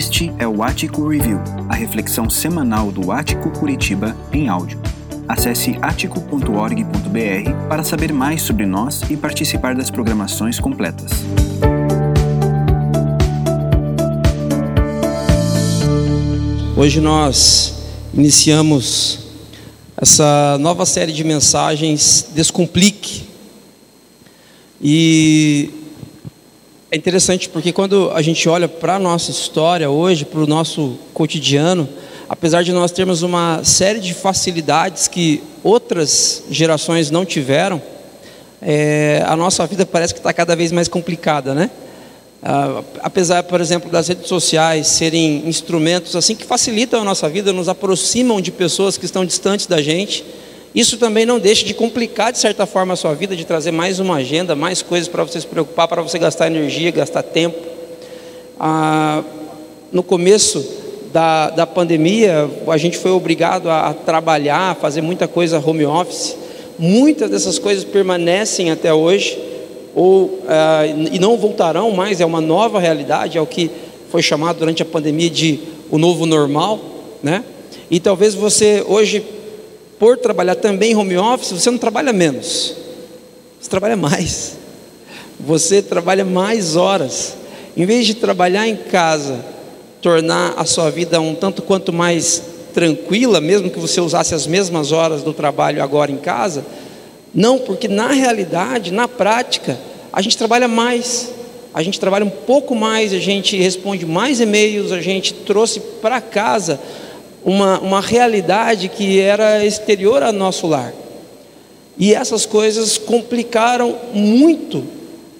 Este é o Ático Review, a reflexão semanal do Ático Curitiba em áudio. Acesse atico.org.br para saber mais sobre nós e participar das programações completas. Hoje nós iniciamos essa nova série de mensagens Descomplique. E é interessante porque quando a gente olha para a nossa história hoje, para o nosso cotidiano, apesar de nós termos uma série de facilidades que outras gerações não tiveram, é, a nossa vida parece que está cada vez mais complicada, né? Ah, apesar, por exemplo, das redes sociais serem instrumentos assim que facilitam a nossa vida, nos aproximam de pessoas que estão distantes da gente, isso também não deixa de complicar, de certa forma, a sua vida, de trazer mais uma agenda, mais coisas para você se preocupar, para você gastar energia, gastar tempo. Ah, no começo da, da pandemia, a gente foi obrigado a, a trabalhar, a fazer muita coisa home office. Muitas dessas coisas permanecem até hoje, ou ah, e não voltarão mais, é uma nova realidade, é o que foi chamado durante a pandemia de o novo normal, né? E talvez você hoje por trabalhar também em home office, você não trabalha menos, você trabalha mais. Você trabalha mais horas. Em vez de trabalhar em casa, tornar a sua vida um tanto quanto mais tranquila, mesmo que você usasse as mesmas horas do trabalho agora em casa, não, porque na realidade, na prática, a gente trabalha mais, a gente trabalha um pouco mais, a gente responde mais e-mails, a gente trouxe para casa uma, uma realidade que era exterior ao nosso lar. E essas coisas complicaram muito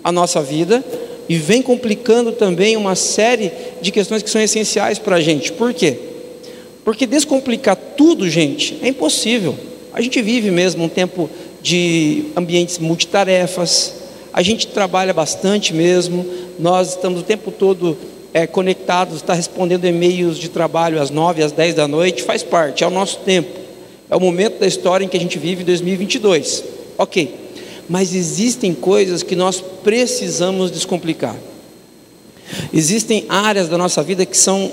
a nossa vida e vem complicando também uma série de questões que são essenciais para a gente. Por quê? Porque descomplicar tudo, gente, é impossível. A gente vive mesmo um tempo de ambientes multitarefas, a gente trabalha bastante mesmo, nós estamos o tempo todo é, conectados, está respondendo e-mails de trabalho às 9, às 10 da noite, faz parte, é o nosso tempo. É o momento da história em que a gente vive 2022. Ok. Mas existem coisas que nós precisamos descomplicar. Existem áreas da nossa vida que são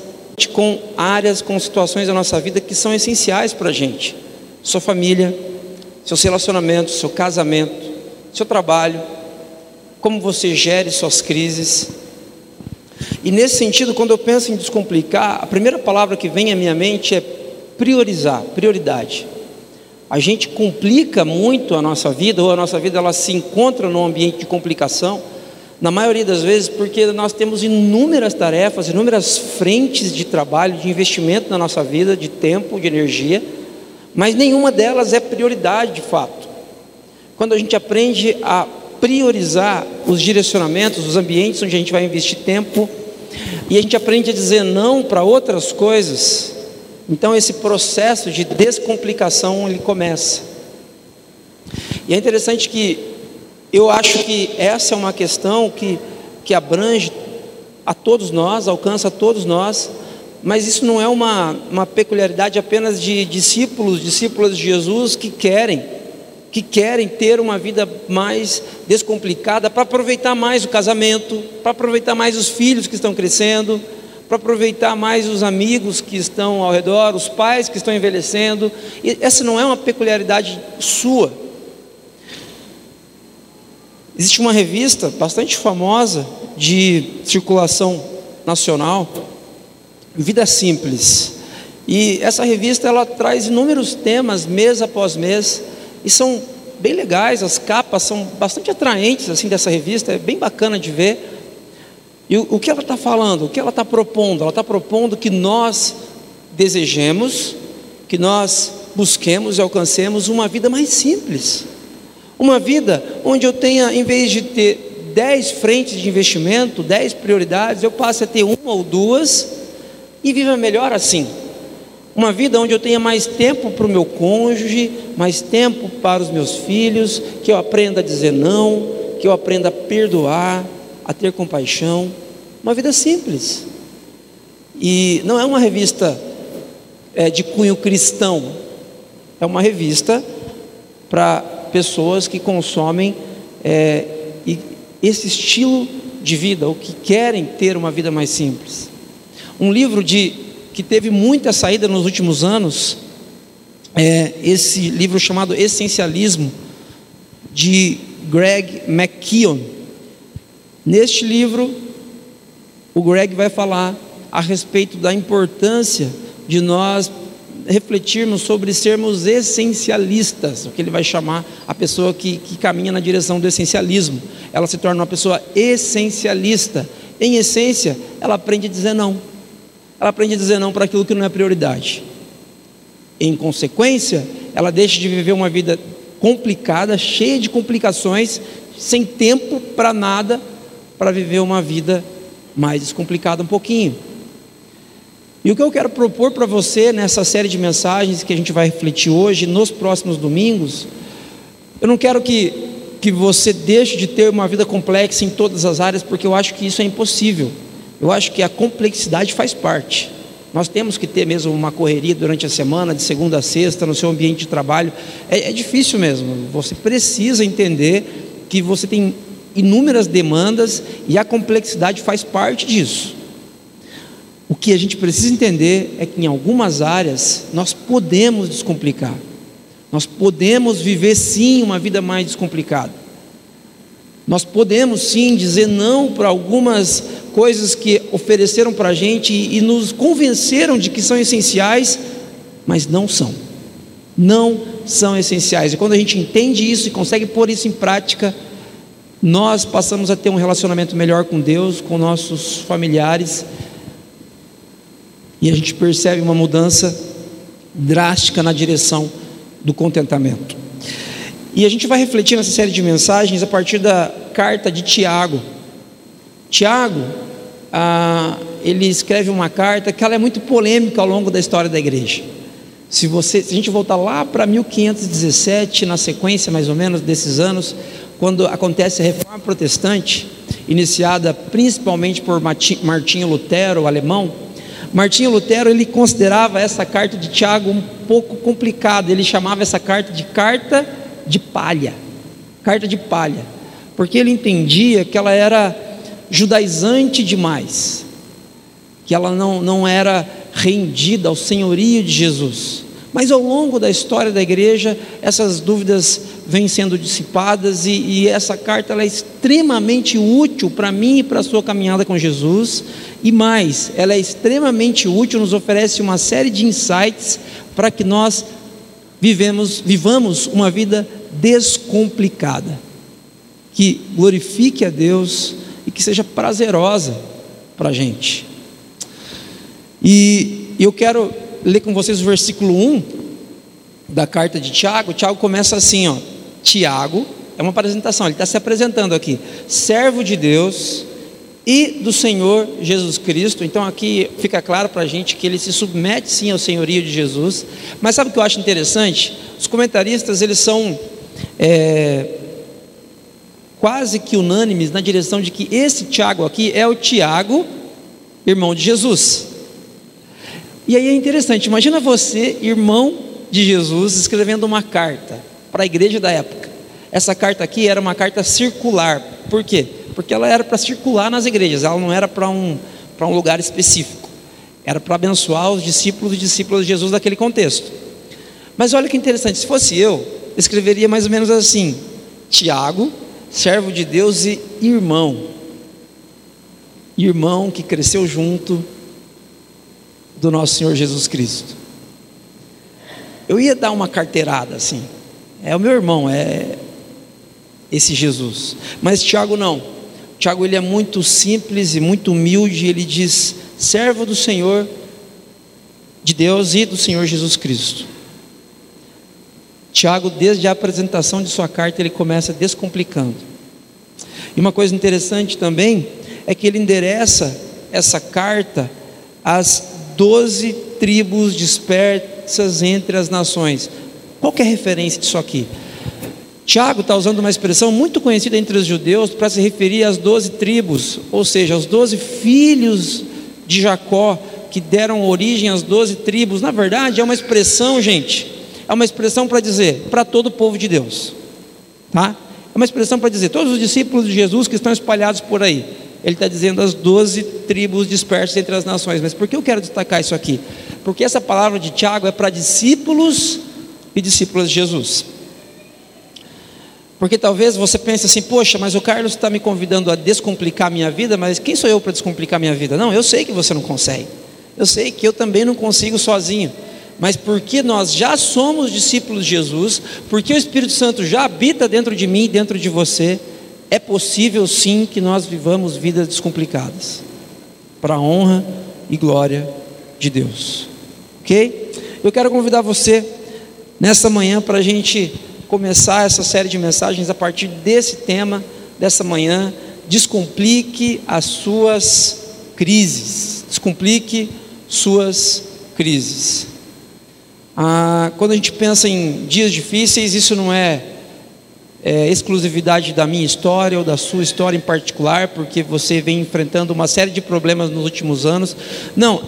com áreas, com situações da nossa vida que são essenciais para a gente. Sua família, seus relacionamentos, seu casamento, seu trabalho, como você gere suas crises, e nesse sentido, quando eu penso em descomplicar, a primeira palavra que vem à minha mente é priorizar, prioridade. A gente complica muito a nossa vida, ou a nossa vida ela se encontra num ambiente de complicação, na maioria das vezes porque nós temos inúmeras tarefas, inúmeras frentes de trabalho, de investimento na nossa vida, de tempo, de energia, mas nenhuma delas é prioridade de fato. Quando a gente aprende a priorizar os direcionamentos, os ambientes onde a gente vai investir tempo, e a gente aprende a dizer não para outras coisas, então esse processo de descomplicação ele começa. E é interessante que eu acho que essa é uma questão que, que abrange a todos nós, alcança a todos nós, mas isso não é uma, uma peculiaridade apenas de discípulos, discípulas de Jesus que querem que querem ter uma vida mais descomplicada para aproveitar mais o casamento, para aproveitar mais os filhos que estão crescendo, para aproveitar mais os amigos que estão ao redor, os pais que estão envelhecendo. E essa não é uma peculiaridade sua. Existe uma revista bastante famosa de circulação nacional, Vida Simples. E essa revista ela traz inúmeros temas mês após mês e são bem legais, as capas são bastante atraentes assim dessa revista, é bem bacana de ver. E o, o que ela está falando, o que ela está propondo? Ela está propondo que nós desejemos, que nós busquemos e alcancemos uma vida mais simples. Uma vida onde eu tenha, em vez de ter dez frentes de investimento, dez prioridades, eu passe a ter uma ou duas e viva melhor assim. Uma vida onde eu tenha mais tempo para o meu cônjuge, mais tempo para os meus filhos, que eu aprenda a dizer não, que eu aprenda a perdoar, a ter compaixão. Uma vida simples. E não é uma revista é, de cunho cristão, é uma revista para pessoas que consomem é, esse estilo de vida, ou que querem ter uma vida mais simples. Um livro de, que teve muita saída nos últimos anos, é esse livro chamado Essencialismo, de Greg McKeown. Neste livro, o Greg vai falar a respeito da importância de nós refletirmos sobre sermos essencialistas, o que ele vai chamar a pessoa que, que caminha na direção do essencialismo. Ela se torna uma pessoa essencialista. Em essência, ela aprende a dizer não. Ela aprende a dizer não para aquilo que não é prioridade. Em consequência, ela deixa de viver uma vida complicada, cheia de complicações, sem tempo para nada, para viver uma vida mais descomplicada um pouquinho. E o que eu quero propor para você nessa série de mensagens que a gente vai refletir hoje, nos próximos domingos, eu não quero que, que você deixe de ter uma vida complexa em todas as áreas, porque eu acho que isso é impossível. Eu acho que a complexidade faz parte. Nós temos que ter mesmo uma correria durante a semana, de segunda a sexta, no seu ambiente de trabalho. É, é difícil mesmo. Você precisa entender que você tem inúmeras demandas e a complexidade faz parte disso. O que a gente precisa entender é que em algumas áreas nós podemos descomplicar. Nós podemos viver sim uma vida mais descomplicada. Nós podemos sim dizer não para algumas coisas que ofereceram para a gente e, e nos convenceram de que são essenciais, mas não são. Não são essenciais. E quando a gente entende isso e consegue pôr isso em prática, nós passamos a ter um relacionamento melhor com Deus, com nossos familiares e a gente percebe uma mudança drástica na direção do contentamento. E a gente vai refletir nessa série de mensagens a partir da carta de Tiago. Tiago, ah, ele escreve uma carta que ela é muito polêmica ao longo da história da igreja. Se, você, se a gente voltar lá para 1517, na sequência mais ou menos desses anos, quando acontece a reforma protestante, iniciada principalmente por Martinho Lutero, o alemão, Martinho Lutero ele considerava essa carta de Tiago um pouco complicada. Ele chamava essa carta de carta de palha, carta de palha, porque ele entendia que ela era judaizante demais, que ela não, não era rendida ao senhorio de Jesus. Mas ao longo da história da igreja, essas dúvidas vêm sendo dissipadas e, e essa carta é extremamente útil para mim e para a sua caminhada com Jesus. E mais, ela é extremamente útil, nos oferece uma série de insights para que nós vivemos, vivamos uma vida descomplicada, que glorifique a Deus que seja prazerosa para a gente. E eu quero ler com vocês o versículo 1 da carta de Tiago. Tiago começa assim, ó. Tiago, é uma apresentação, ele está se apresentando aqui, servo de Deus e do Senhor Jesus Cristo. Então aqui fica claro para a gente que ele se submete sim ao senhorio de Jesus. Mas sabe o que eu acho interessante? Os comentaristas eles são é, quase que unânimes na direção de que esse Tiago aqui é o Tiago, irmão de Jesus. E aí é interessante, imagina você, irmão de Jesus, escrevendo uma carta para a igreja da época. Essa carta aqui era uma carta circular. Por quê? Porque ela era para circular nas igrejas, ela não era para um, um lugar específico. Era para abençoar os discípulos e discípulos de Jesus daquele contexto. Mas olha que interessante, se fosse eu, escreveria mais ou menos assim: Tiago, servo de Deus e irmão. Irmão que cresceu junto, do nosso Senhor Jesus Cristo. Eu ia dar uma carteirada assim. É o meu irmão, é esse Jesus. Mas Tiago não. Tiago ele é muito simples e muito humilde, ele diz: servo do Senhor de Deus e do Senhor Jesus Cristo. Tiago, desde a apresentação de sua carta, ele começa descomplicando. E uma coisa interessante também é que ele endereça essa carta às doze tribos dispersas entre as nações. Qual é a referência disso aqui? Tiago está usando uma expressão muito conhecida entre os judeus para se referir às doze tribos, ou seja, aos doze filhos de Jacó que deram origem às doze tribos. Na verdade, é uma expressão, gente, é uma expressão para dizer para todo o povo de Deus, tá? É uma expressão para dizer todos os discípulos de Jesus que estão espalhados por aí. ele está dizendo as doze tribos dispersas entre as nações. Mas por que eu quero destacar isso aqui? Porque essa palavra de Tiago é para discípulos e discípulas de Jesus. Porque talvez você pense assim, poxa, mas o Carlos está me convidando a descomplicar minha vida, mas quem sou eu para descomplicar minha vida? Não, eu sei que você não consegue. Eu sei que eu também não consigo sozinho. Mas porque nós já somos discípulos de Jesus, porque o Espírito Santo já habita dentro de mim e dentro de você, é possível sim que nós vivamos vidas descomplicadas, para a honra e glória de Deus. Ok? Eu quero convidar você nessa manhã para a gente começar essa série de mensagens a partir desse tema, dessa manhã. Descomplique as suas crises. Descomplique suas crises. Ah, quando a gente pensa em dias difíceis, isso não é, é, exclusividade da minha história ou da sua história em particular, porque você vem enfrentando uma série de problemas nos últimos anos. Não,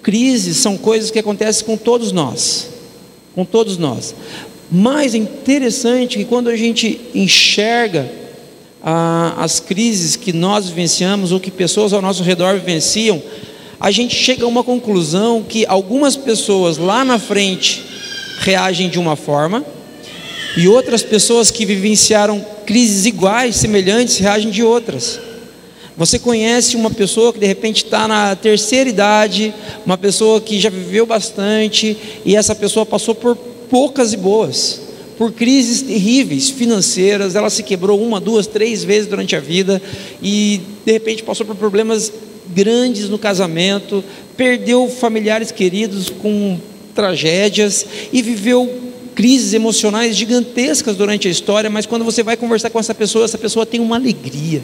crises são coisas que acontecem com todos nós, com todos nós. Mas é interessante que quando a gente enxerga ah, as crises que nós vivenciamos ou que pessoas ao nosso redor vivenciam, a gente chega a uma conclusão que algumas pessoas lá na frente reagem de uma forma e outras pessoas que vivenciaram crises iguais, semelhantes, reagem de outras. Você conhece uma pessoa que de repente está na terceira idade, uma pessoa que já viveu bastante e essa pessoa passou por poucas e boas, por crises terríveis financeiras, ela se quebrou uma, duas, três vezes durante a vida e de repente passou por problemas grandes no casamento, perdeu familiares queridos com tragédias e viveu crises emocionais gigantescas durante a história, mas quando você vai conversar com essa pessoa, essa pessoa tem uma alegria,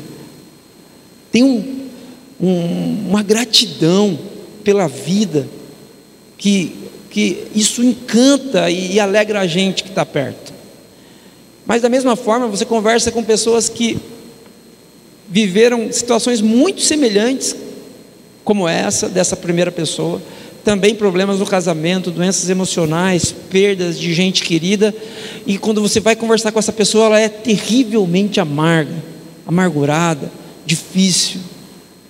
tem um, um, uma gratidão pela vida, que, que isso encanta e, e alegra a gente que está perto. Mas da mesma forma, você conversa com pessoas que viveram situações muito semelhantes como essa, dessa primeira pessoa. Também problemas no casamento, doenças emocionais, perdas de gente querida. E quando você vai conversar com essa pessoa, ela é terrivelmente amarga, amargurada, difícil,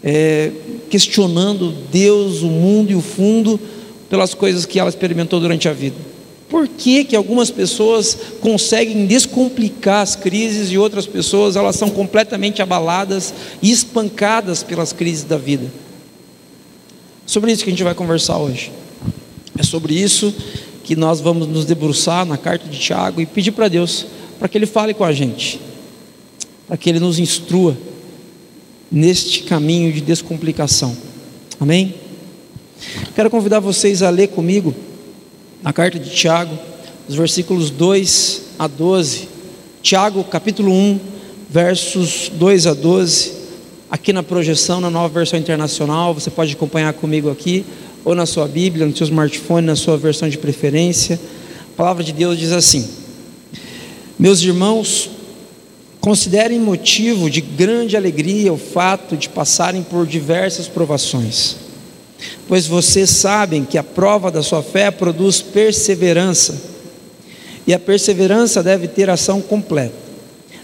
é, questionando Deus, o mundo e o fundo pelas coisas que ela experimentou durante a vida. Por que, que algumas pessoas conseguem descomplicar as crises e outras pessoas elas são completamente abaladas e espancadas pelas crises da vida? Sobre isso que a gente vai conversar hoje. É sobre isso que nós vamos nos debruçar na carta de Tiago e pedir para Deus para que Ele fale com a gente, para que Ele nos instrua neste caminho de descomplicação. Amém? Quero convidar vocês a ler comigo na carta de Tiago, os versículos 2 a 12. Tiago, capítulo 1, versos 2 a 12 aqui na projeção, na nova versão internacional. Você pode acompanhar comigo aqui, ou na sua Bíblia, no seu smartphone, na sua versão de preferência. A palavra de Deus diz assim: Meus irmãos, considerem motivo de grande alegria o fato de passarem por diversas provações, pois vocês sabem que a prova da sua fé produz perseverança, e a perseverança deve ter ação completa,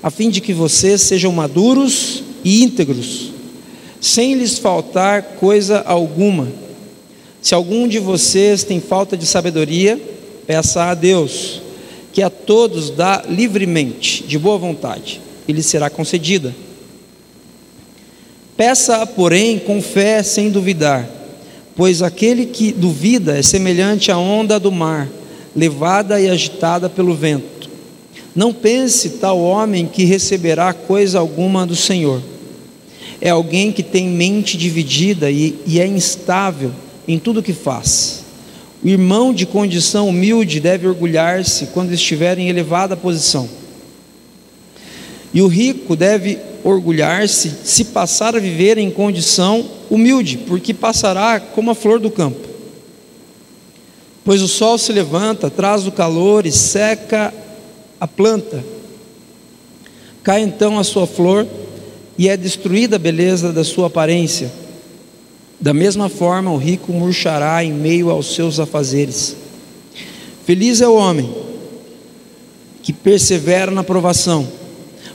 a fim de que vocês sejam maduros íntegros, sem lhes faltar coisa alguma. Se algum de vocês tem falta de sabedoria, peça a Deus, que a todos dá livremente, de boa vontade, e lhe será concedida. Peça, porém, com fé, sem duvidar, pois aquele que duvida é semelhante à onda do mar, levada e agitada pelo vento. Não pense tal homem que receberá coisa alguma do Senhor. É alguém que tem mente dividida e, e é instável em tudo que faz. O irmão de condição humilde deve orgulhar-se quando estiver em elevada posição. E o rico deve orgulhar-se se passar a viver em condição humilde, porque passará como a flor do campo. Pois o sol se levanta, traz o calor e seca a planta. Cai então a sua flor e é destruída a beleza da sua aparência. Da mesma forma, o rico murchará em meio aos seus afazeres. Feliz é o homem que persevera na provação,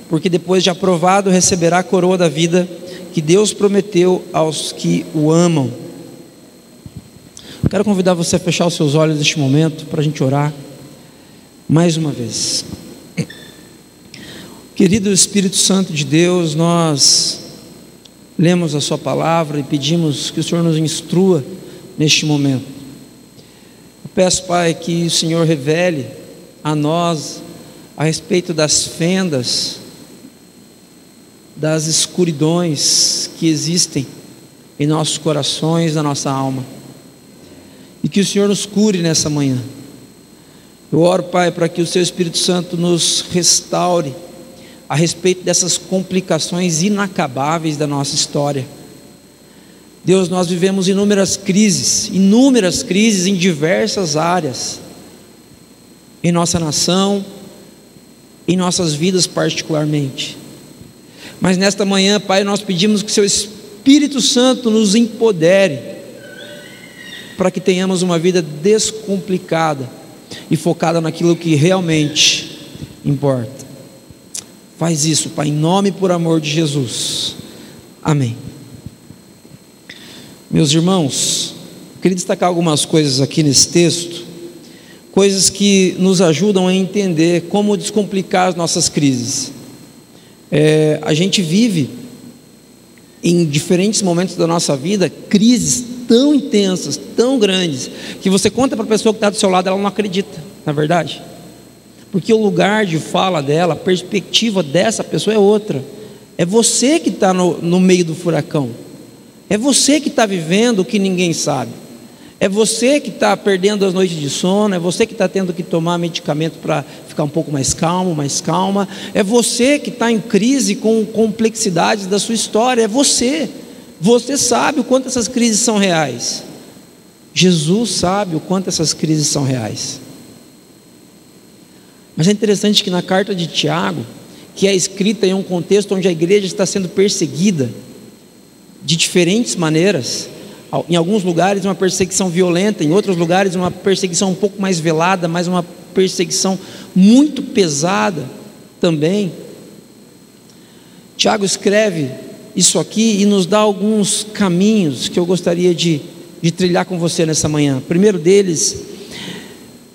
porque depois de aprovado receberá a coroa da vida que Deus prometeu aos que o amam. Quero convidar você a fechar os seus olhos neste momento para a gente orar mais uma vez. Querido Espírito Santo de Deus, nós lemos a Sua palavra e pedimos que o Senhor nos instrua neste momento. Eu peço, Pai, que o Senhor revele a nós a respeito das fendas, das escuridões que existem em nossos corações, na nossa alma. E que o Senhor nos cure nessa manhã. Eu oro, Pai, para que o Seu Espírito Santo nos restaure a respeito dessas complicações inacabáveis da nossa história. Deus, nós vivemos inúmeras crises, inúmeras crises em diversas áreas, em nossa nação, em nossas vidas particularmente. Mas nesta manhã, Pai, nós pedimos que Seu Espírito Santo nos empodere para que tenhamos uma vida descomplicada e focada naquilo que realmente importa. Faz isso, Pai, em nome e por amor de Jesus. Amém. Meus irmãos, queria destacar algumas coisas aqui nesse texto, coisas que nos ajudam a entender como descomplicar as nossas crises. É, a gente vive em diferentes momentos da nossa vida crises tão intensas, tão grandes, que você conta para a pessoa que está do seu lado, ela não acredita, na é verdade. Porque o lugar de fala dela, a perspectiva dessa pessoa é outra. É você que está no, no meio do furacão. É você que está vivendo o que ninguém sabe. É você que está perdendo as noites de sono, é você que está tendo que tomar medicamento para ficar um pouco mais calmo, mais calma. É você que está em crise com complexidades da sua história. É você. Você sabe o quanto essas crises são reais. Jesus sabe o quanto essas crises são reais. Mas é interessante que na carta de Tiago, que é escrita em um contexto onde a igreja está sendo perseguida, de diferentes maneiras. Em alguns lugares, uma perseguição violenta, em outros lugares, uma perseguição um pouco mais velada, mas uma perseguição muito pesada também. Tiago escreve isso aqui e nos dá alguns caminhos que eu gostaria de, de trilhar com você nessa manhã. O primeiro deles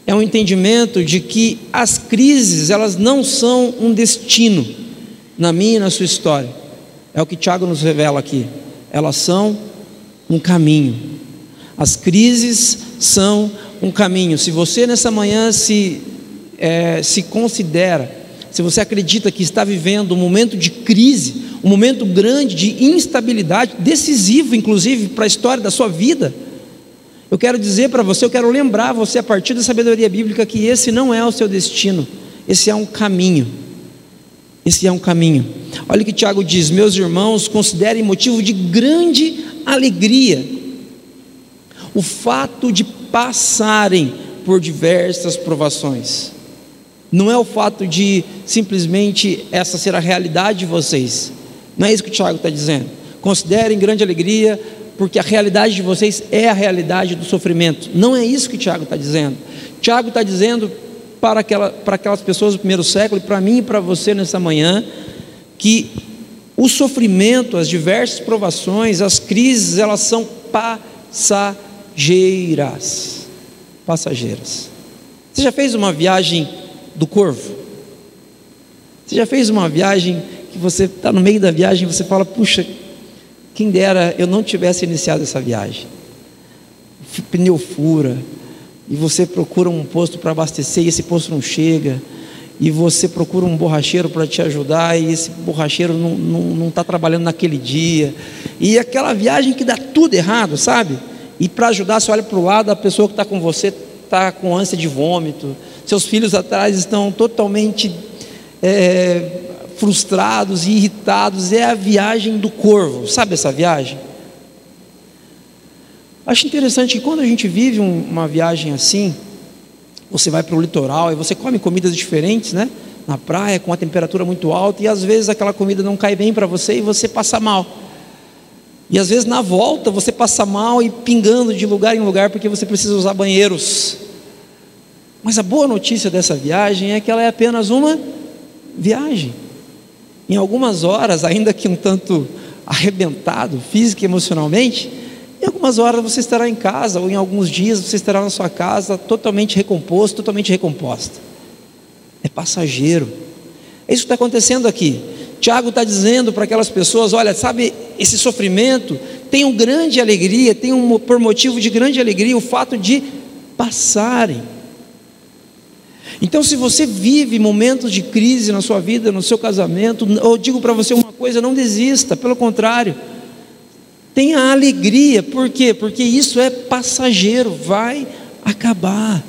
é um entendimento de que as crises, elas não são um destino na minha e na sua história. É o que Tiago nos revela aqui elas são um caminho. As crises são um caminho. Se você nessa manhã se, é, se considera, se você acredita que está vivendo um momento de crise, um momento grande de instabilidade, decisivo inclusive para a história da sua vida, eu quero dizer para você, eu quero lembrar você a partir da sabedoria bíblica que esse não é o seu destino, esse é um caminho. Esse é um caminho. Olha o que Tiago diz: Meus irmãos, considerem motivo de grande alegria o fato de passarem por diversas provações. Não é o fato de simplesmente essa ser a realidade de vocês. Não é isso que o Tiago está dizendo. Considerem grande alegria, porque a realidade de vocês é a realidade do sofrimento. Não é isso que Tiago está dizendo. Tiago está dizendo para, aquela, para aquelas pessoas do primeiro século, e para mim e para você nessa manhã, que o sofrimento, as diversas provações, as crises, elas são passageiras. Passageiras. Você já fez uma viagem do corvo? Você já fez uma viagem que você está no meio da viagem e você fala, puxa, quem dera eu não tivesse iniciado essa viagem. Pneu fura, e você procura um posto para abastecer e esse posto não chega, e você procura um borracheiro para te ajudar e esse borracheiro não está não, não tá trabalhando naquele dia, e aquela viagem que dá tudo errado, sabe? E para ajudar, você olha para o lado, a pessoa que está com você está com ânsia de vômito, seus filhos atrás estão totalmente é, frustrados e irritados, é a viagem do corvo, sabe essa viagem? Acho interessante que quando a gente vive um, uma viagem assim, você vai para o litoral e você come comidas diferentes, né? Na praia, com a temperatura muito alta, e às vezes aquela comida não cai bem para você e você passa mal. E às vezes na volta você passa mal e pingando de lugar em lugar porque você precisa usar banheiros. Mas a boa notícia dessa viagem é que ela é apenas uma viagem. Em algumas horas, ainda que um tanto arrebentado, física e emocionalmente, em algumas horas você estará em casa, ou em alguns dias você estará na sua casa totalmente recomposto, totalmente recomposta. É passageiro. É isso que está acontecendo aqui. Tiago está dizendo para aquelas pessoas: olha, sabe, esse sofrimento tem um grande alegria, tem um, por motivo de grande alegria o fato de passarem. Então, se você vive momentos de crise na sua vida, no seu casamento, eu digo para você uma coisa: não desista, pelo contrário, tenha alegria, por quê? Porque isso é passageiro, vai acabar.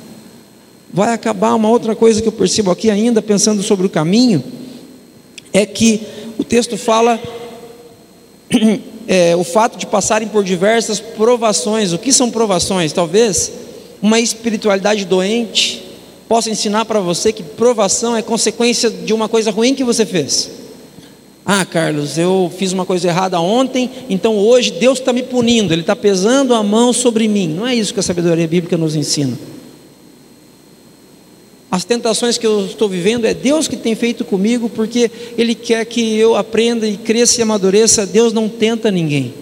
Vai acabar. Uma outra coisa que eu percebo aqui, ainda pensando sobre o caminho, é que o texto fala é, o fato de passarem por diversas provações. O que são provações? Talvez uma espiritualidade doente possa ensinar para você que provação é consequência de uma coisa ruim que você fez. Ah, Carlos, eu fiz uma coisa errada ontem, então hoje Deus está me punindo, Ele está pesando a mão sobre mim. Não é isso que a sabedoria bíblica nos ensina. As tentações que eu estou vivendo é Deus que tem feito comigo, porque Ele quer que eu aprenda e cresça e amadureça. Deus não tenta ninguém.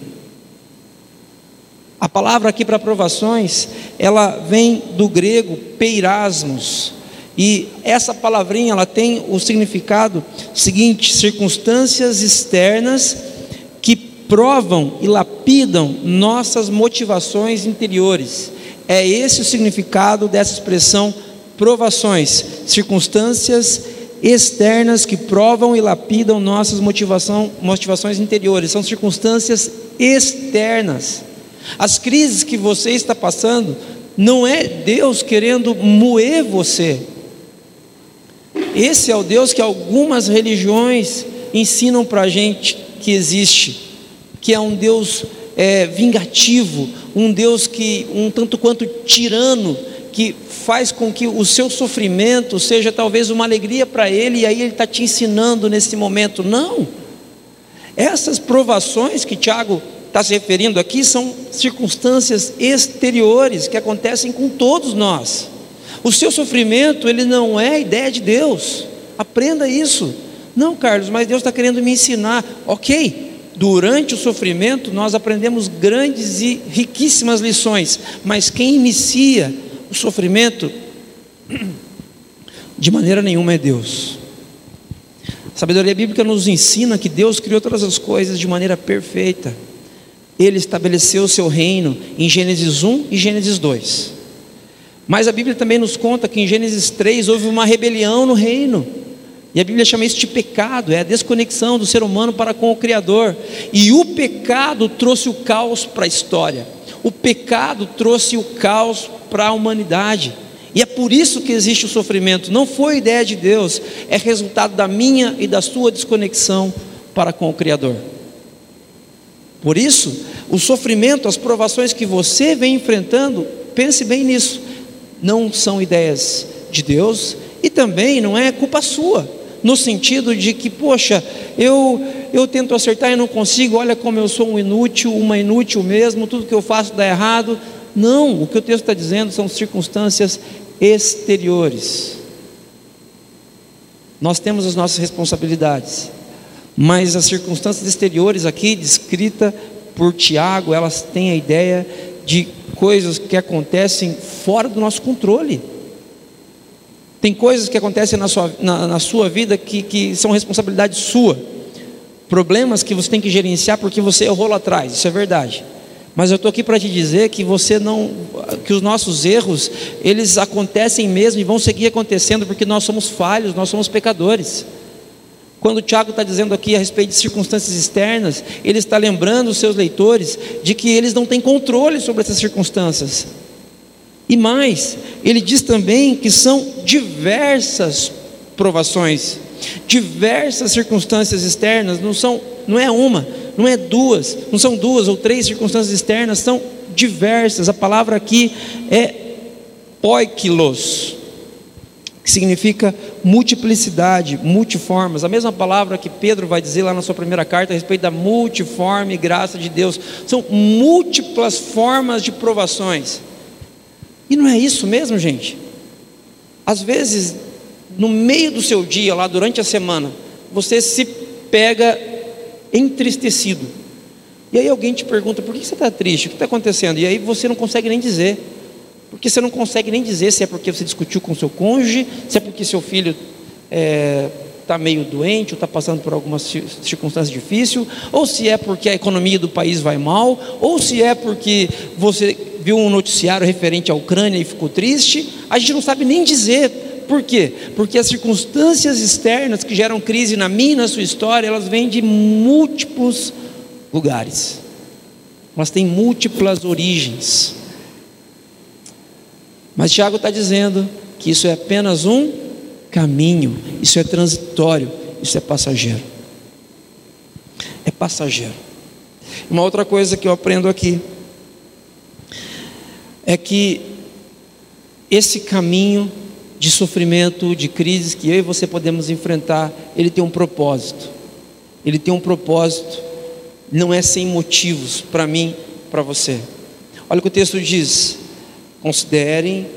A palavra aqui para provações, ela vem do grego peirasmos. E essa palavrinha, ela tem o significado seguinte: circunstâncias externas que provam e lapidam nossas motivações interiores. É esse o significado dessa expressão provações, circunstâncias externas que provam e lapidam nossas motivação, motivações interiores. São circunstâncias externas. As crises que você está passando não é Deus querendo moer você. Esse é o Deus que algumas religiões ensinam para a gente que existe, que é um Deus é, vingativo, um Deus que um tanto quanto tirano, que faz com que o seu sofrimento seja talvez uma alegria para ele, e aí ele está te ensinando nesse momento. Não, essas provações que Tiago está se referindo aqui são circunstâncias exteriores que acontecem com todos nós. O seu sofrimento, ele não é ideia de Deus. Aprenda isso. Não, Carlos, mas Deus está querendo me ensinar. Ok, durante o sofrimento nós aprendemos grandes e riquíssimas lições, mas quem inicia o sofrimento, de maneira nenhuma é Deus. A sabedoria bíblica nos ensina que Deus criou todas as coisas de maneira perfeita ele estabeleceu o seu reino em Gênesis 1 e Gênesis 2. Mas a Bíblia também nos conta que em Gênesis 3 houve uma rebelião no reino. E a Bíblia chama isso de pecado, é a desconexão do ser humano para com o Criador. E o pecado trouxe o caos para a história. O pecado trouxe o caos para a humanidade. E é por isso que existe o sofrimento. Não foi ideia de Deus, é resultado da minha e da sua desconexão para com o Criador. Por isso, o sofrimento, as provações que você vem enfrentando, pense bem nisso, não são ideias de Deus e também não é culpa sua, no sentido de que, poxa, eu, eu tento acertar e não consigo, olha como eu sou um inútil, uma inútil mesmo, tudo que eu faço dá errado. Não, o que o texto está dizendo são circunstâncias exteriores. Nós temos as nossas responsabilidades. Mas as circunstâncias exteriores aqui, descrita por Tiago, elas têm a ideia de coisas que acontecem fora do nosso controle. Tem coisas que acontecem na sua, na, na sua vida que, que são responsabilidade sua. Problemas que você tem que gerenciar porque você errou lá atrás, isso é verdade. Mas eu estou aqui para te dizer que você não, que os nossos erros, eles acontecem mesmo e vão seguir acontecendo porque nós somos falhos, nós somos pecadores. Quando o Tiago está dizendo aqui a respeito de circunstâncias externas, ele está lembrando os seus leitores de que eles não têm controle sobre essas circunstâncias. E mais, ele diz também que são diversas provações, diversas circunstâncias externas, não são, não é uma, não é duas, não são duas ou três circunstâncias externas, são diversas. A palavra aqui é poikilos, que significa multiplicidade, multiformas. A mesma palavra que Pedro vai dizer lá na sua primeira carta a respeito da multiforme graça de Deus. São múltiplas formas de provações. E não é isso mesmo, gente? Às vezes, no meio do seu dia, lá durante a semana, você se pega entristecido, E aí alguém te pergunta: por que você está triste? O que está acontecendo? E aí você não consegue nem dizer. Porque você não consegue nem dizer se é porque você discutiu com seu cônjuge, se é porque seu filho está é, tá meio doente ou está passando por alguma circunstância difícil, ou se é porque a economia do país vai mal, ou se é porque você viu um noticiário referente à Ucrânia e ficou triste. A gente não sabe nem dizer. Por quê? Porque as circunstâncias externas que geram crise na minha e na sua história, elas vêm de múltiplos lugares. Elas têm múltiplas origens. Mas Tiago está dizendo que isso é apenas um caminho, isso é transitório, isso é passageiro. É passageiro. Uma outra coisa que eu aprendo aqui é que esse caminho de sofrimento, de crises que eu e você podemos enfrentar, ele tem um propósito. Ele tem um propósito, não é sem motivos para mim, para você. Olha o que o texto diz: considerem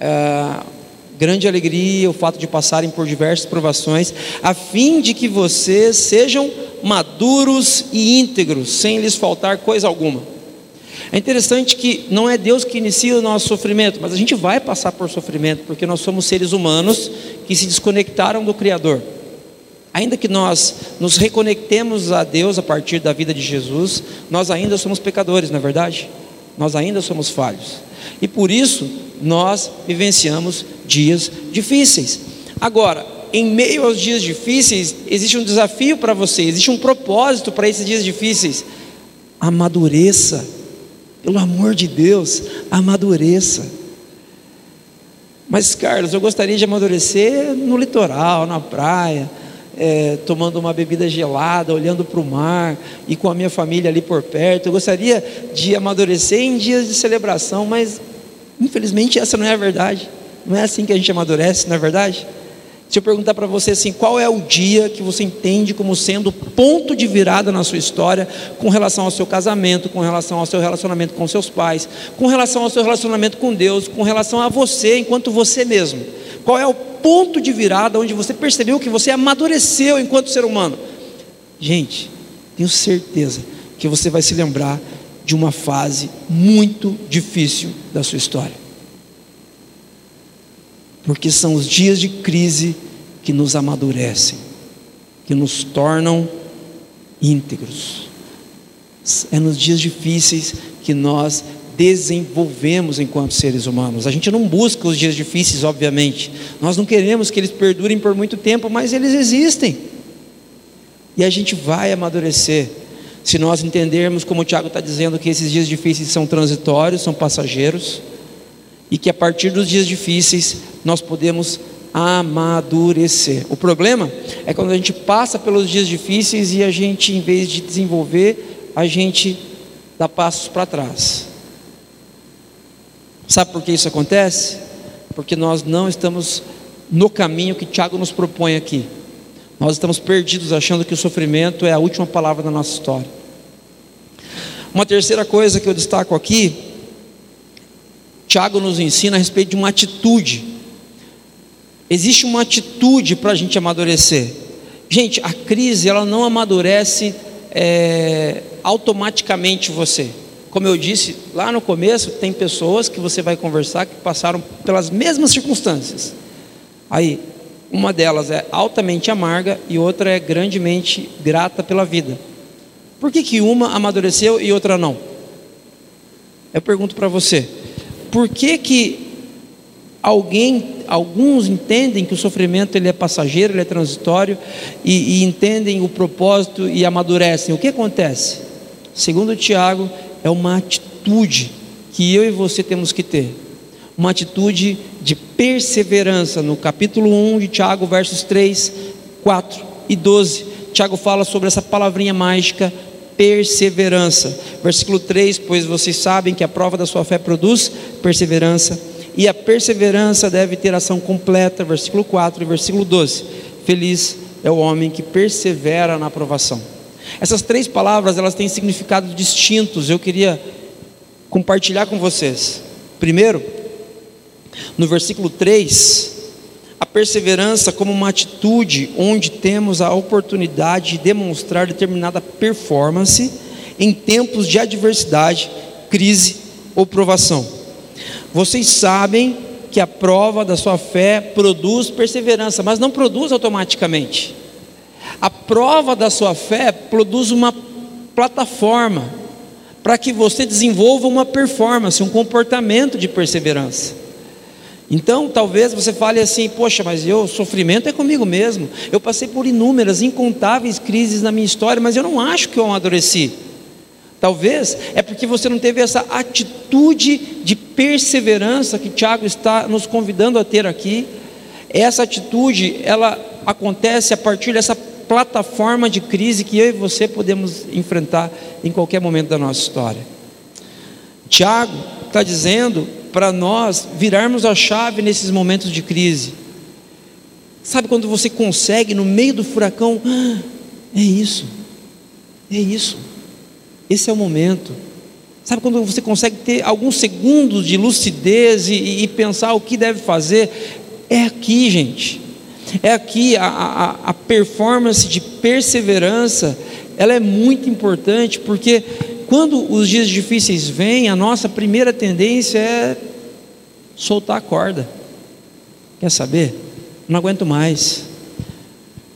ah, grande alegria o fato de passarem por diversas provações, a fim de que vocês sejam maduros e íntegros, sem lhes faltar coisa alguma. É interessante que não é Deus que inicia o nosso sofrimento, mas a gente vai passar por sofrimento, porque nós somos seres humanos que se desconectaram do Criador. Ainda que nós nos reconectemos a Deus a partir da vida de Jesus, nós ainda somos pecadores, não é verdade? Nós ainda somos falhos. E por isso nós vivenciamos dias difíceis. Agora, em meio aos dias difíceis, existe um desafio para você, existe um propósito para esses dias difíceis. Amadureça, pelo amor de Deus, amadureça. Mas, Carlos, eu gostaria de amadurecer no litoral, na praia, é, tomando uma bebida gelada, olhando para o mar e com a minha família ali por perto. Eu gostaria de amadurecer em dias de celebração, mas infelizmente essa não é a verdade. Não é assim que a gente amadurece, não é verdade? Se eu perguntar para você assim, qual é o dia que você entende como sendo ponto de virada na sua história com relação ao seu casamento, com relação ao seu relacionamento com seus pais, com relação ao seu relacionamento com Deus, com relação a você enquanto você mesmo? Qual é o ponto de virada onde você percebeu que você amadureceu enquanto ser humano? Gente, tenho certeza que você vai se lembrar de uma fase muito difícil da sua história porque são os dias de crise que nos amadurecem, que nos tornam íntegros. É nos dias difíceis que nós desenvolvemos enquanto seres humanos. A gente não busca os dias difíceis, obviamente. Nós não queremos que eles perdurem por muito tempo, mas eles existem. E a gente vai amadurecer. Se nós entendermos, como o Tiago está dizendo, que esses dias difíceis são transitórios, são passageiros, e que a partir dos dias difíceis nós podemos amadurecer. O problema é quando a gente passa pelos dias difíceis e a gente, em vez de desenvolver, a gente dá passos para trás. Sabe por que isso acontece? Porque nós não estamos no caminho que Tiago nos propõe aqui. Nós estamos perdidos achando que o sofrimento é a última palavra da nossa história. Uma terceira coisa que eu destaco aqui Tiago nos ensina a respeito de uma atitude. Existe uma atitude para a gente amadurecer. Gente, a crise ela não amadurece é, automaticamente você. Como eu disse lá no começo, tem pessoas que você vai conversar que passaram pelas mesmas circunstâncias. Aí, uma delas é altamente amarga e outra é grandemente grata pela vida. Por que, que uma amadureceu e outra não? Eu pergunto para você por que, que alguém, alguns entendem que o sofrimento ele é passageiro, ele é transitório e, e entendem o propósito e amadurecem? O que acontece? Segundo Tiago, é uma atitude que eu e você temos que ter. Uma atitude de perseverança. No capítulo 1 de Tiago, versos 3, 4 e 12, Tiago fala sobre essa palavrinha mágica perseverança. Versículo 3: Pois vocês sabem que a prova da sua fé produz perseverança, e a perseverança deve ter ação completa. Versículo 4 e versículo 12: Feliz é o homem que persevera na aprovação. Essas três palavras elas têm significados distintos. Eu queria compartilhar com vocês. Primeiro, no versículo 3, a perseverança como uma atitude onde temos a oportunidade de demonstrar determinada performance em tempos de adversidade, crise ou provação. Vocês sabem que a prova da sua fé produz perseverança, mas não produz automaticamente. A prova da sua fé produz uma plataforma para que você desenvolva uma performance, um comportamento de perseverança. Então, talvez você fale assim: poxa, mas eu, sofrimento é comigo mesmo. Eu passei por inúmeras, incontáveis crises na minha história, mas eu não acho que eu amadureci. Talvez é porque você não teve essa atitude de perseverança que Tiago está nos convidando a ter aqui. Essa atitude, ela acontece a partir dessa plataforma de crise que eu e você podemos enfrentar em qualquer momento da nossa história. Tiago está dizendo para nós virarmos a chave nesses momentos de crise. Sabe quando você consegue, no meio do furacão, ah, é isso, é isso. Esse é o momento. Sabe quando você consegue ter alguns segundos de lucidez e, e pensar o que deve fazer? É aqui, gente. É aqui a, a, a performance de perseverança. Ela é muito importante porque quando os dias difíceis vêm, a nossa primeira tendência é soltar a corda. Quer saber? Não aguento mais.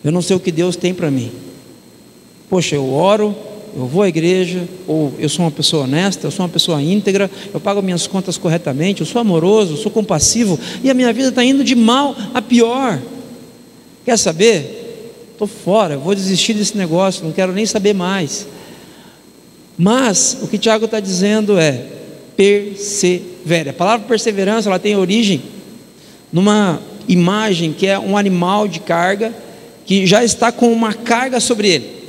Eu não sei o que Deus tem para mim. Poxa, eu oro, eu vou à igreja, ou eu sou uma pessoa honesta, eu sou uma pessoa íntegra, eu pago minhas contas corretamente, eu sou amoroso, eu sou compassivo, e a minha vida está indo de mal a pior. Quer saber? Estou fora, vou desistir desse negócio, não quero nem saber mais. Mas o que Tiago está dizendo é: persevere. A palavra perseverança ela tem origem numa imagem que é um animal de carga que já está com uma carga sobre ele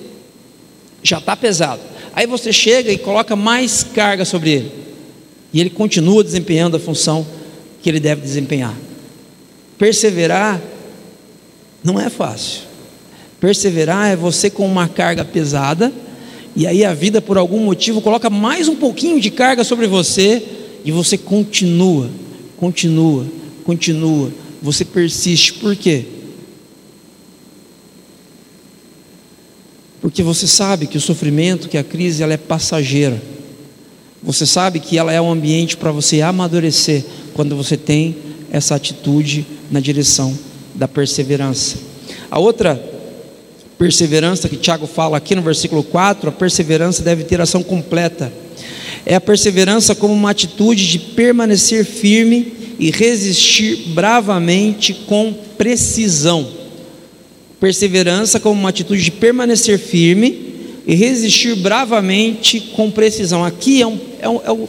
já está pesado. Aí você chega e coloca mais carga sobre ele, e ele continua desempenhando a função que ele deve desempenhar. Perseverar não é fácil. Perseverar é você com uma carga pesada, e aí a vida, por algum motivo, coloca mais um pouquinho de carga sobre você, e você continua, continua, continua, você persiste. Por quê? Porque você sabe que o sofrimento, que a crise, ela é passageira. Você sabe que ela é um ambiente para você amadurecer quando você tem essa atitude na direção da perseverança. A outra perseverança que Tiago fala aqui no versículo 4, a perseverança deve ter ação completa. É a perseverança como uma atitude de permanecer firme e resistir bravamente com precisão. Perseverança como uma atitude de permanecer firme e resistir bravamente com precisão. Aqui é um, é um, é um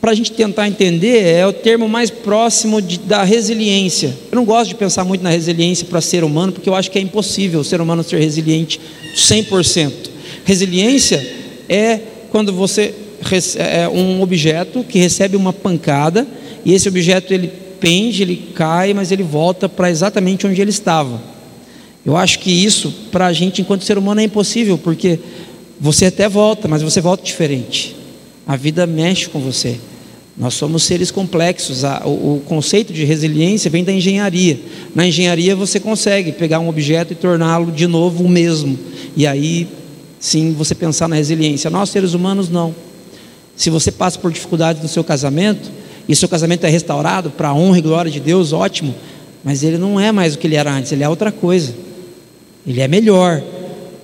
para a gente tentar entender, é o termo mais próximo de, da resiliência. Eu não gosto de pensar muito na resiliência para ser humano, porque eu acho que é impossível o ser humano ser resiliente 100%. Resiliência é quando você é um objeto que recebe uma pancada e esse objeto ele pende, ele cai, mas ele volta para exatamente onde ele estava. Eu acho que isso, para a gente, enquanto ser humano, é impossível, porque você até volta, mas você volta diferente. A vida mexe com você. Nós somos seres complexos. O, conceito de resiliência vem da engenharia. Na engenharia você consegue pegar um objeto e torná-lo de novo o mesmo. E aí, sim, você pensar na resiliência. Nós, seres humanos, não. Se você passa por dificuldades no seu casamento, e seu casamento é restaurado para a honra e glória de Deus, ótimo. Mas ele não é mais o que ele era antes, ele é outra coisa. Ele é melhor,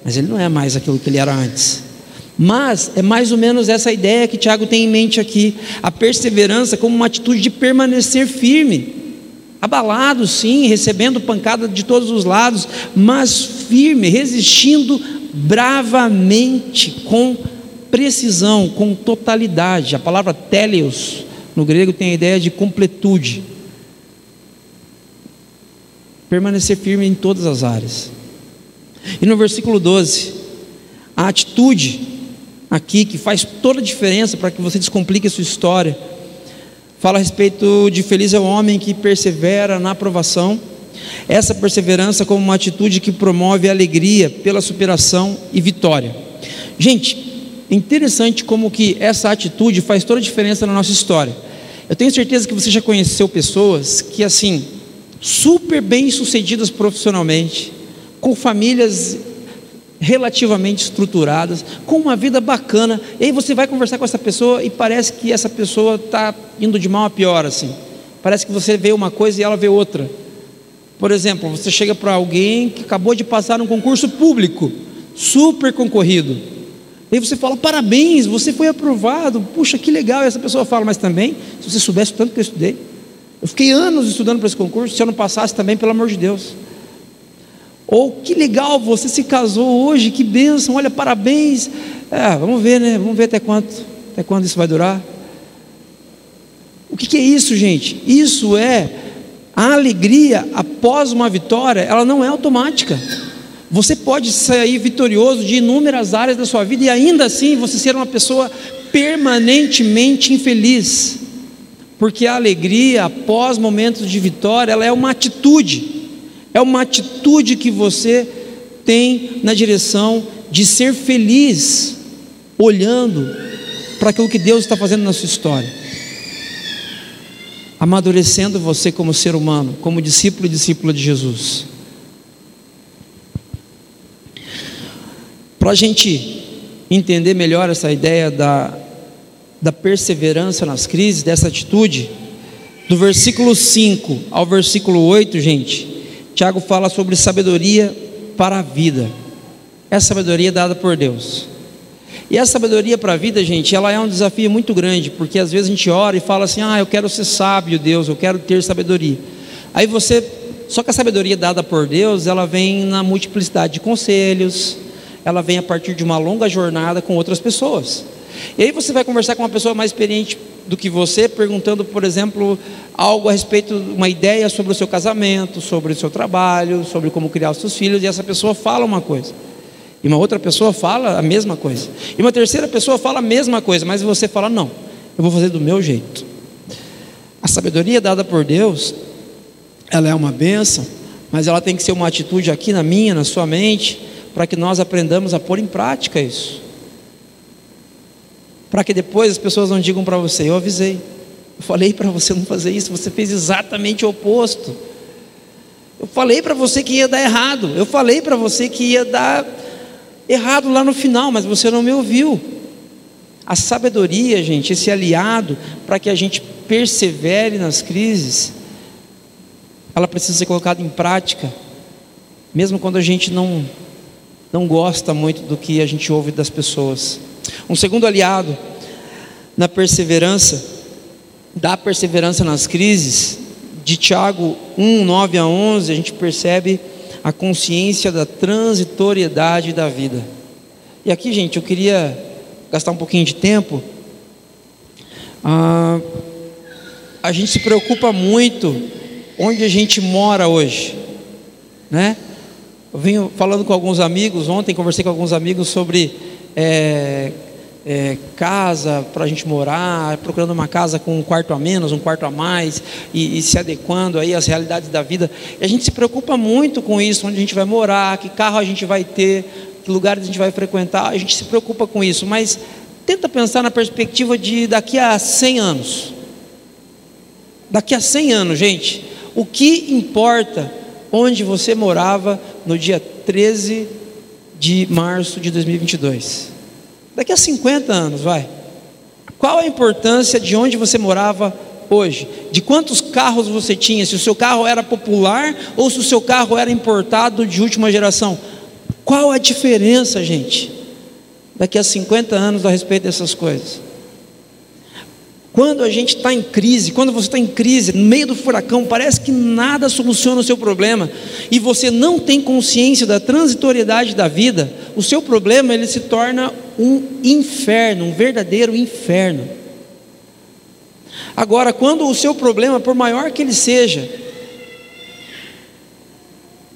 mas ele não é mais aquilo que ele era antes. Mas é mais ou menos essa ideia que Tiago tem em mente aqui: a perseverança como uma atitude de permanecer firme, abalado sim, recebendo pancada de todos os lados, mas firme, resistindo bravamente, com precisão, com totalidade. A palavra teleos no grego tem a ideia de completude. Permanecer firme em todas as áreas. E no versículo 12, a atitude aqui que faz toda a diferença para que você descomplique a sua história, fala a respeito de feliz é o homem que persevera na aprovação. Essa perseverança como uma atitude que promove alegria pela superação e vitória. Gente, é interessante como que essa atitude faz toda a diferença na nossa história. Eu tenho certeza que você já conheceu pessoas que assim, super bem sucedidas profissionalmente, com famílias relativamente estruturadas, com uma vida bacana, e aí você vai conversar com essa pessoa e parece que essa pessoa está indo de mal a pior, assim. Parece que você vê uma coisa e ela vê outra. Por exemplo, você chega para alguém que acabou de passar um concurso público, super concorrido. E você fala, parabéns, você foi aprovado, puxa, que legal. E essa pessoa fala, mas também, se você soubesse tanto que eu estudei, eu fiquei anos estudando para esse concurso, se eu não passasse também, pelo amor de Deus. Ou que legal, você se casou hoje, que bênção, olha, parabéns. É, vamos ver, né? Vamos ver até quanto, até quando isso vai durar. O que, que é isso, gente? Isso é a alegria após uma vitória, ela não é automática. Você pode sair vitorioso de inúmeras áreas da sua vida e ainda assim você ser uma pessoa permanentemente infeliz. Porque a alegria após momentos de vitória, ela é uma atitude. É uma atitude que você tem na direção de ser feliz, olhando para aquilo que Deus está fazendo na sua história, amadurecendo você como ser humano, como discípulo e discípula de Jesus. Para a gente entender melhor essa ideia da, da perseverança nas crises, dessa atitude, do versículo 5 ao versículo 8, gente, Tiago fala sobre sabedoria para a vida. É sabedoria dada por Deus. E essa sabedoria para a vida, gente, ela é um desafio muito grande, porque às vezes a gente ora e fala assim: "Ah, eu quero ser sábio, Deus, eu quero ter sabedoria". Aí você, só que a sabedoria dada por Deus, ela vem na multiplicidade de conselhos, ela vem a partir de uma longa jornada com outras pessoas. E aí você vai conversar com uma pessoa mais experiente do que você, perguntando, por exemplo, algo a respeito, uma ideia sobre o seu casamento, sobre o seu trabalho, sobre como criar os seus filhos, e essa pessoa fala uma coisa. E uma outra pessoa fala a mesma coisa. E uma terceira pessoa fala a mesma coisa, mas você fala: "Não, eu vou fazer do meu jeito". A sabedoria dada por Deus, ela é uma benção, mas ela tem que ser uma atitude aqui na minha, na sua mente, para que nós aprendamos a pôr em prática isso para que depois as pessoas não digam para você: Eu avisei, eu falei para você não fazer isso, você fez exatamente o oposto. Eu falei para você que ia dar errado, eu falei para você que ia dar errado lá no final, mas você não me ouviu. A sabedoria, gente, esse aliado para que a gente persevere nas crises, ela precisa ser colocada em prática, mesmo quando a gente não, não gosta muito do que a gente ouve das pessoas. Um segundo aliado na perseverança, da perseverança nas crises, de Tiago 1, 9 a 11, a gente percebe a consciência da transitoriedade da vida. E aqui, gente, eu queria gastar um pouquinho de tempo. Ah, a gente se preocupa muito onde a gente mora hoje, né? Eu venho falando com alguns amigos, ontem conversei com alguns amigos sobre é, é, casa para a gente morar, procurando uma casa com um quarto a menos, um quarto a mais, e, e, se adequando aí às realidades da vida. E a gente se preocupa muito com isso, onde a gente vai morar, que carro a gente vai ter, que lugares a gente vai frequentar, a gente se preocupa com isso, mas tenta pensar na perspectiva de daqui a 100 anos. Daqui a 100 anos, gente, o que importa onde você morava no dia 13 de março de 2022. Daqui a 50 anos, vai. Qual a importância de onde você morava hoje? De quantos carros você tinha? Se o seu carro era popular ou se o seu carro era importado de última geração? Qual a diferença, gente? Daqui a 50 anos a respeito dessas coisas. Quando a gente está em crise, quando você está em crise, no meio do furacão, parece que nada soluciona o seu problema e você não tem consciência da transitoriedade da vida, o seu problema ele se torna um inferno, um verdadeiro inferno. Agora, quando o seu problema, por maior que ele seja,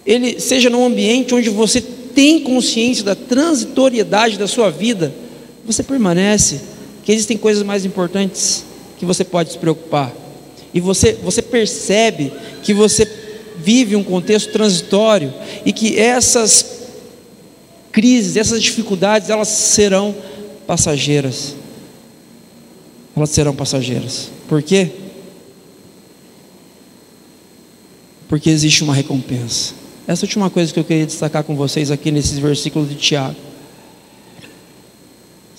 ele seja num ambiente onde você tem consciência da transitoriedade da sua vida, você permanece, que existem coisas mais importantes que você pode se preocupar. E você, você percebe que você vive um contexto transitório e que essas crises, essas dificuldades, elas serão passageiras. Elas serão passageiras. Por quê? Porque existe uma recompensa. essa última coisa que eu queria destacar com vocês aqui nesses versículos de Tiago.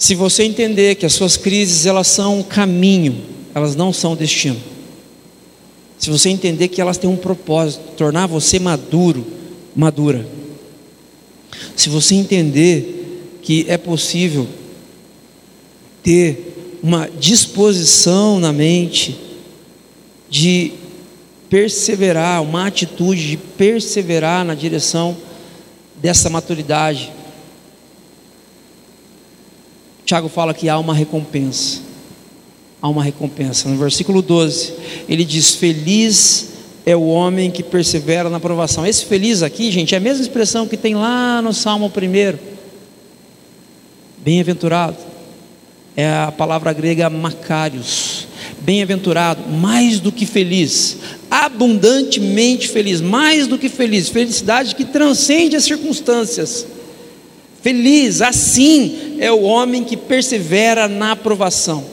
Se você entender que as suas crises elas são um caminho, elas não são destino. Se você entender que elas têm um propósito, tornar você maduro, madura. Se você entender que é possível ter uma disposição na mente de perseverar, uma atitude de perseverar na direção dessa maturidade. Tiago fala que há uma recompensa. Há uma recompensa. No versículo 12, ele diz: Feliz é o homem que persevera na provação. Esse feliz aqui, gente, é a mesma expressão que tem lá no Salmo 1. Bem-aventurado. É a palavra grega macários. Bem-aventurado, mais do que feliz, abundantemente feliz, mais do que feliz, felicidade que transcende as circunstâncias. Feliz, assim é o homem que persevera na aprovação.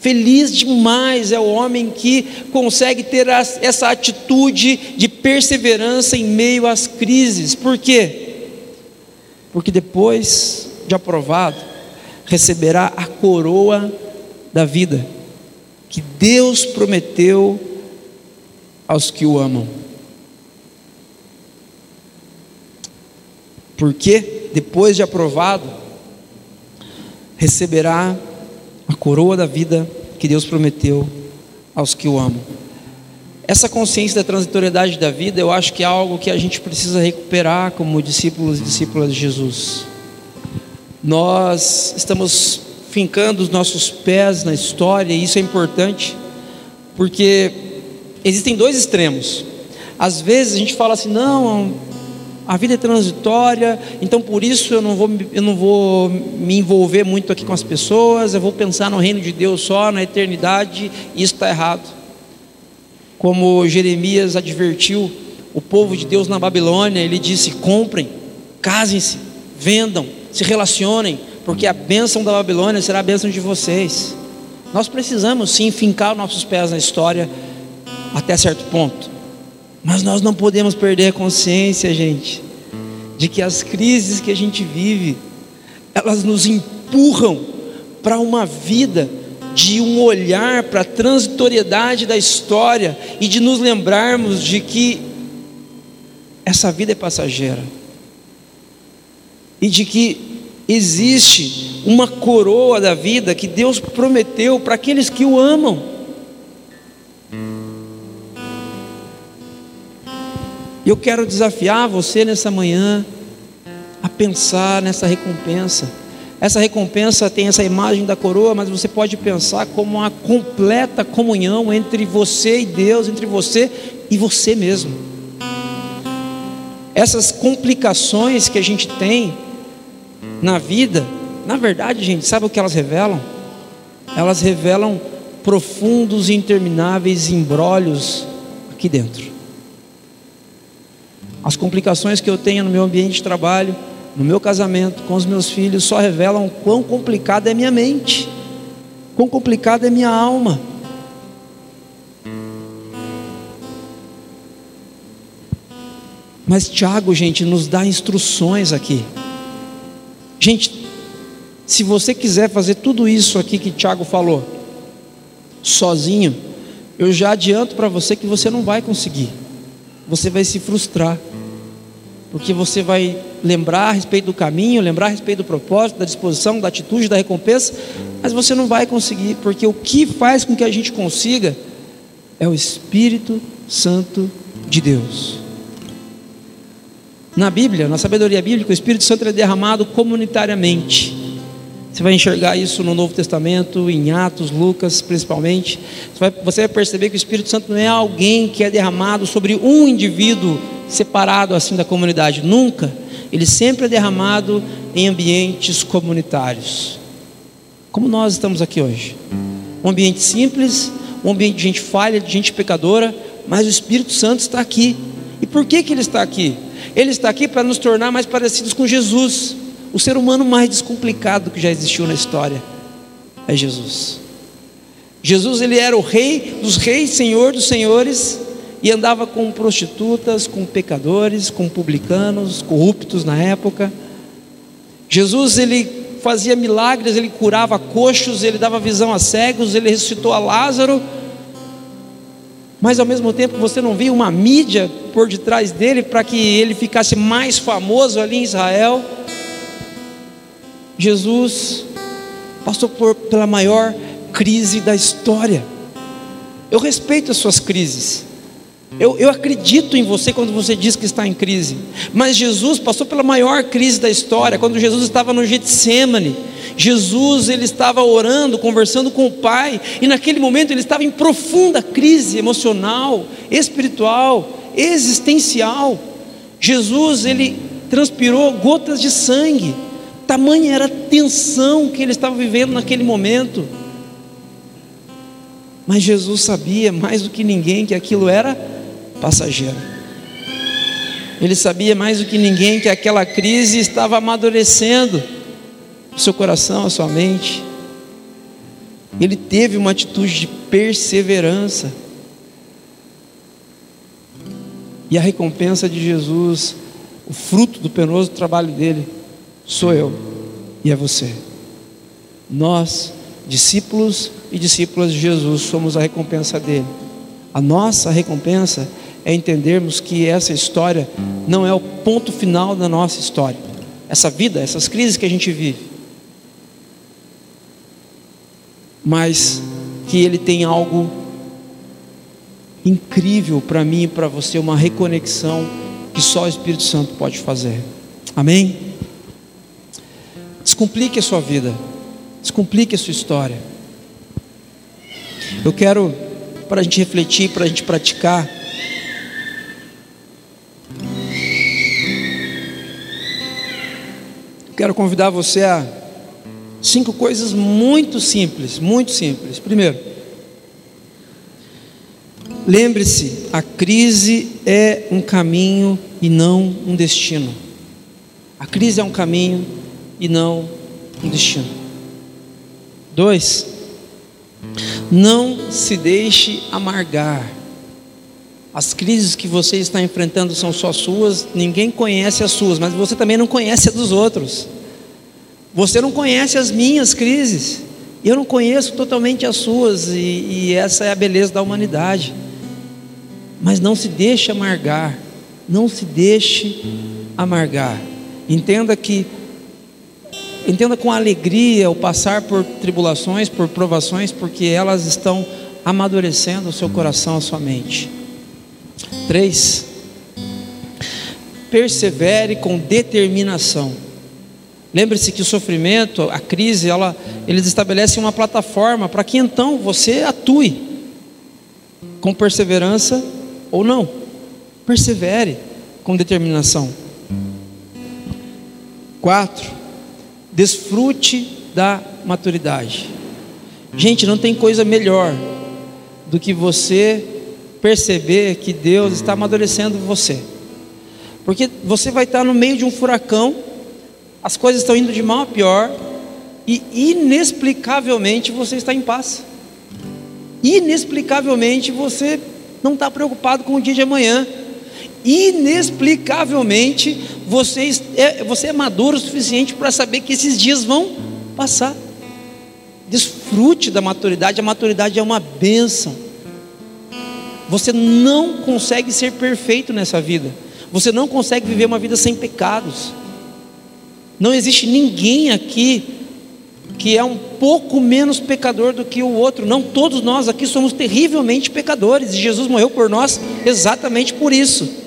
Feliz demais é o homem que consegue ter essa atitude de perseverança em meio às crises. Por quê? Porque depois de aprovado, receberá a coroa da vida que Deus prometeu aos que o amam. Porque depois de aprovado, receberá a coroa da vida que Deus prometeu aos que o amam. Essa consciência da transitoriedade da vida, eu acho que é algo que a gente precisa recuperar como discípulos e discípulas de Jesus. Nós estamos fincando os nossos pés na história, e isso é importante, porque existem dois extremos. Às vezes a gente fala assim: não, a vida é transitória, então por isso eu não vou, eu não vou me envolver muito aqui com as pessoas, eu vou pensar no reino de Deus só, na eternidade, e isso está errado. Como Jeremias advertiu o povo de Deus na Babilônia, ele disse: comprem, casem-se, vendam, se relacionem, porque a bênção da Babilônia será a bênção de vocês. Nós precisamos sim fincar nossos pés na história até certo ponto. Mas nós não podemos perder a consciência, gente, de que as crises que a gente vive, elas nos empurram para uma vida de um olhar para a transitoriedade da história e de nos lembrarmos de que essa vida é passageira e de que existe uma coroa da vida que Deus prometeu para aqueles que o amam. E eu quero desafiar você nessa manhã a pensar nessa recompensa. Essa recompensa tem essa imagem da coroa, mas você pode pensar como uma completa comunhão entre você e Deus, entre você e você mesmo. Essas complicações que a gente tem na vida, na verdade, gente, sabe o que elas revelam? Elas revelam profundos e intermináveis embrólios aqui dentro. As complicações que eu tenho no meu ambiente de trabalho, no meu casamento, com os meus filhos, só revelam quão complicada é minha mente, quão complicada é minha alma. Mas Tiago, gente, nos dá instruções aqui. Gente, se você quiser fazer tudo isso aqui que Tiago falou, sozinho, eu já adianto para você que você não vai conseguir. Você vai se frustrar porque você vai lembrar a respeito do caminho, lembrar a respeito do propósito, da disposição, da atitude, da recompensa, mas você não vai conseguir, porque o que faz com que a gente consiga é o Espírito Santo de Deus. Na Bíblia, na sabedoria bíblica, o Espírito Santo é derramado comunitariamente. Você vai enxergar isso no Novo Testamento, em Atos, Lucas, principalmente. Você vai, você vai perceber que o Espírito Santo não é alguém que é derramado sobre um indivíduo separado assim da comunidade, nunca. Ele sempre é derramado em ambientes comunitários. Como nós estamos aqui hoje. Um ambiente simples, um ambiente de gente falha, de gente pecadora, mas o Espírito Santo está aqui. E por que, que ele está aqui? Ele está aqui para nos tornar mais parecidos com Jesus. O ser humano mais descomplicado que já existiu na história é Jesus. Jesus ele era o rei dos reis, senhor dos senhores, e andava com prostitutas, com pecadores, com publicanos, corruptos na época. Jesus ele fazia milagres, ele curava coxos, ele dava visão a cegos, ele ressuscitou a Lázaro. Mas ao mesmo tempo você não via uma mídia por detrás dele para que ele ficasse mais famoso ali em Israel. Jesus passou por, pela maior crise da história. Eu respeito as suas crises. Eu, eu acredito em você quando você diz que está em crise. Mas Jesus passou pela maior crise da história, quando Jesus estava no Getsemane. Jesus ele estava orando, conversando com o Pai, e naquele momento ele estava em profunda crise emocional, espiritual, existencial. Jesus ele transpirou gotas de sangue. Tamanha era a tensão que ele estava vivendo naquele momento. Mas Jesus sabia mais do que ninguém que aquilo era passageiro. Ele sabia mais do que ninguém que aquela crise estava amadurecendo o seu coração, a sua mente. Ele teve uma atitude de perseverança. E a recompensa de Jesus, o fruto do penoso trabalho dele, sou eu e é você. Nós, discípulos e discípulas de Jesus, somos a recompensa dele. A nossa recompensa é entendermos que essa história não é o ponto final da nossa história. Essa vida, essas crises que a gente vive. Mas que ele tem algo incrível para mim e para você, uma reconexão que só o Espírito Santo pode fazer. Amém? Descomplique a sua vida. Descomplique a sua história. Eu quero, para a gente refletir, para a gente praticar, Quero convidar você a cinco coisas muito simples, muito simples. Primeiro, lembre-se, a crise é um caminho e não um destino. A crise é um caminho e não um destino. Dois, não se deixe amargar. As crises que você está enfrentando são só suas, ninguém conhece as suas, mas você também não conhece a dos outros. Você não conhece as minhas crises, eu não conheço totalmente as suas, e, e essa é a beleza da humanidade. Mas não se deixe amargar, não se deixe amargar. Entenda que, entenda com alegria o passar por tribulações, por provações, porque elas estão amadurecendo o seu coração, a sua mente. Três, persevere com determinação. Lembre-se que o sofrimento, a crise, ela, eles estabelecem uma plataforma para que então você atue com perseverança ou não. Persevere com determinação. Quatro, desfrute da maturidade. Gente, não tem coisa melhor do que você perceber que Deus está amadurecendo você. Porque você vai estar no meio de um furacão, as coisas estão indo de mal a pior, e inexplicavelmente você está em paz. Inexplicavelmente você não está preocupado com o dia de amanhã. Inexplicavelmente você é, você é maduro o suficiente para saber que esses dias vão passar. Desfrute da maturidade, a maturidade é uma bênção. Você não consegue ser perfeito nessa vida. Você não consegue viver uma vida sem pecados. Não existe ninguém aqui que é um pouco menos pecador do que o outro. Não, todos nós aqui somos terrivelmente pecadores e Jesus morreu por nós exatamente por isso.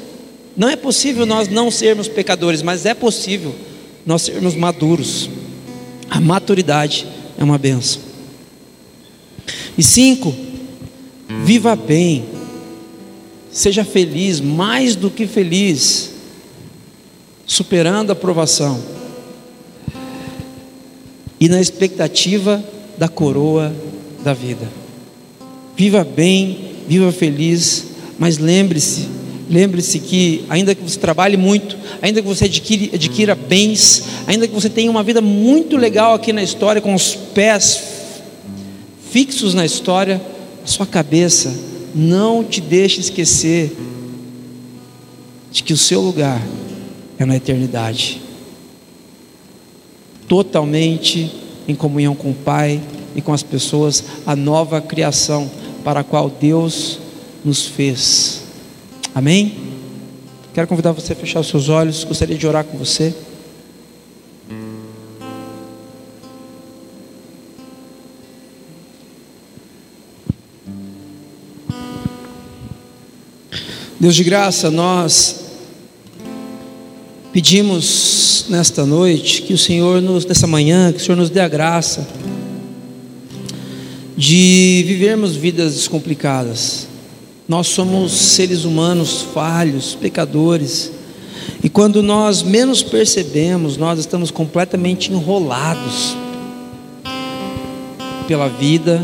Não é possível nós não sermos pecadores, mas é possível nós sermos maduros. A maturidade é uma benção. E cinco, viva bem Seja feliz, mais do que feliz, superando a provação e na expectativa da coroa da vida. Viva bem, viva feliz, mas lembre-se, lembre-se que ainda que você trabalhe muito, ainda que você adquire, adquira bens, ainda que você tenha uma vida muito legal aqui na história, com os pés fixos na história, a sua cabeça não te deixe esquecer de que o seu lugar é na eternidade totalmente em comunhão com o Pai e com as pessoas, a nova criação para a qual Deus nos fez. Amém? Quero convidar você a fechar os seus olhos, gostaria de orar com você. Deus de graça, nós pedimos nesta noite que o Senhor nos, nessa manhã, que o Senhor nos dê a graça de vivermos vidas descomplicadas. Nós somos seres humanos falhos, pecadores, e quando nós menos percebemos, nós estamos completamente enrolados pela vida,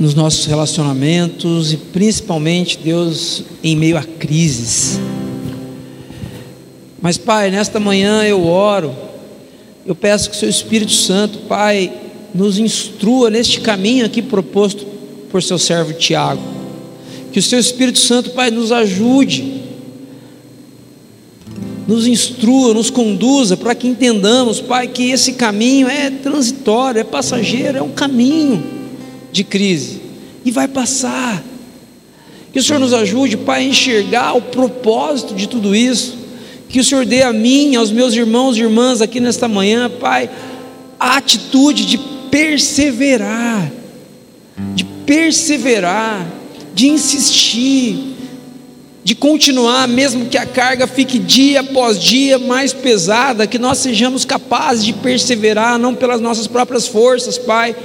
nos nossos relacionamentos e principalmente, Deus, em meio a crises. Mas, Pai, nesta manhã eu oro, eu peço que Seu Espírito Santo, Pai, nos instrua neste caminho aqui proposto por Seu servo Tiago. Que o Seu Espírito Santo, Pai, nos ajude, nos instrua, nos conduza, para que entendamos, Pai, que esse caminho é transitório, é passageiro, é um caminho de crise e vai passar. Que o Senhor nos ajude, Pai, a enxergar o propósito de tudo isso. Que o Senhor dê a mim, aos meus irmãos e irmãs aqui nesta manhã, Pai, a atitude de perseverar, perseverar, de insistir, de continuar, mesmo que a carga fique dia após dia mais pesada, que nós sejamos capazes de perseverar, não pelas nossas próprias forças, Pai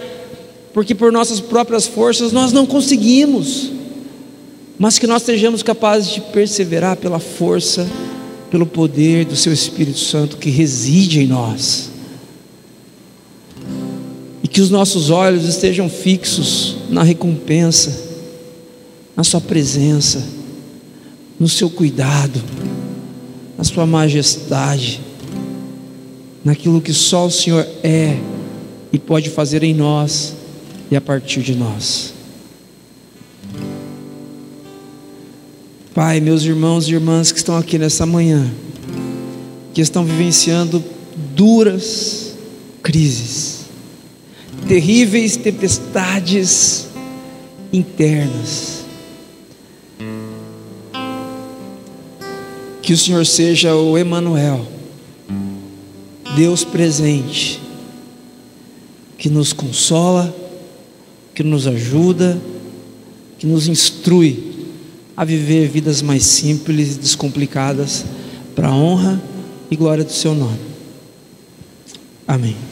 porque por nossas próprias forças nós não conseguimos, mas que nós sejamos capazes de perseverar pela força, pelo poder do Seu Espírito Santo que reside em nós, que os nossos olhos estejam fixos na recompensa, na Sua presença, no Seu cuidado, na Sua majestade, naquilo que só o Senhor é e pode fazer em nós e a partir de nós. Pai, meus irmãos e irmãs que estão aqui nessa manhã, que estão vivenciando duras crises, terríveis tempestades internas. Que o Senhor seja o Emanuel, Deus presente, que nos consola que nos ajuda, que nos instrui a viver vidas mais simples e descomplicadas para a honra e glória do seu nome. Amém.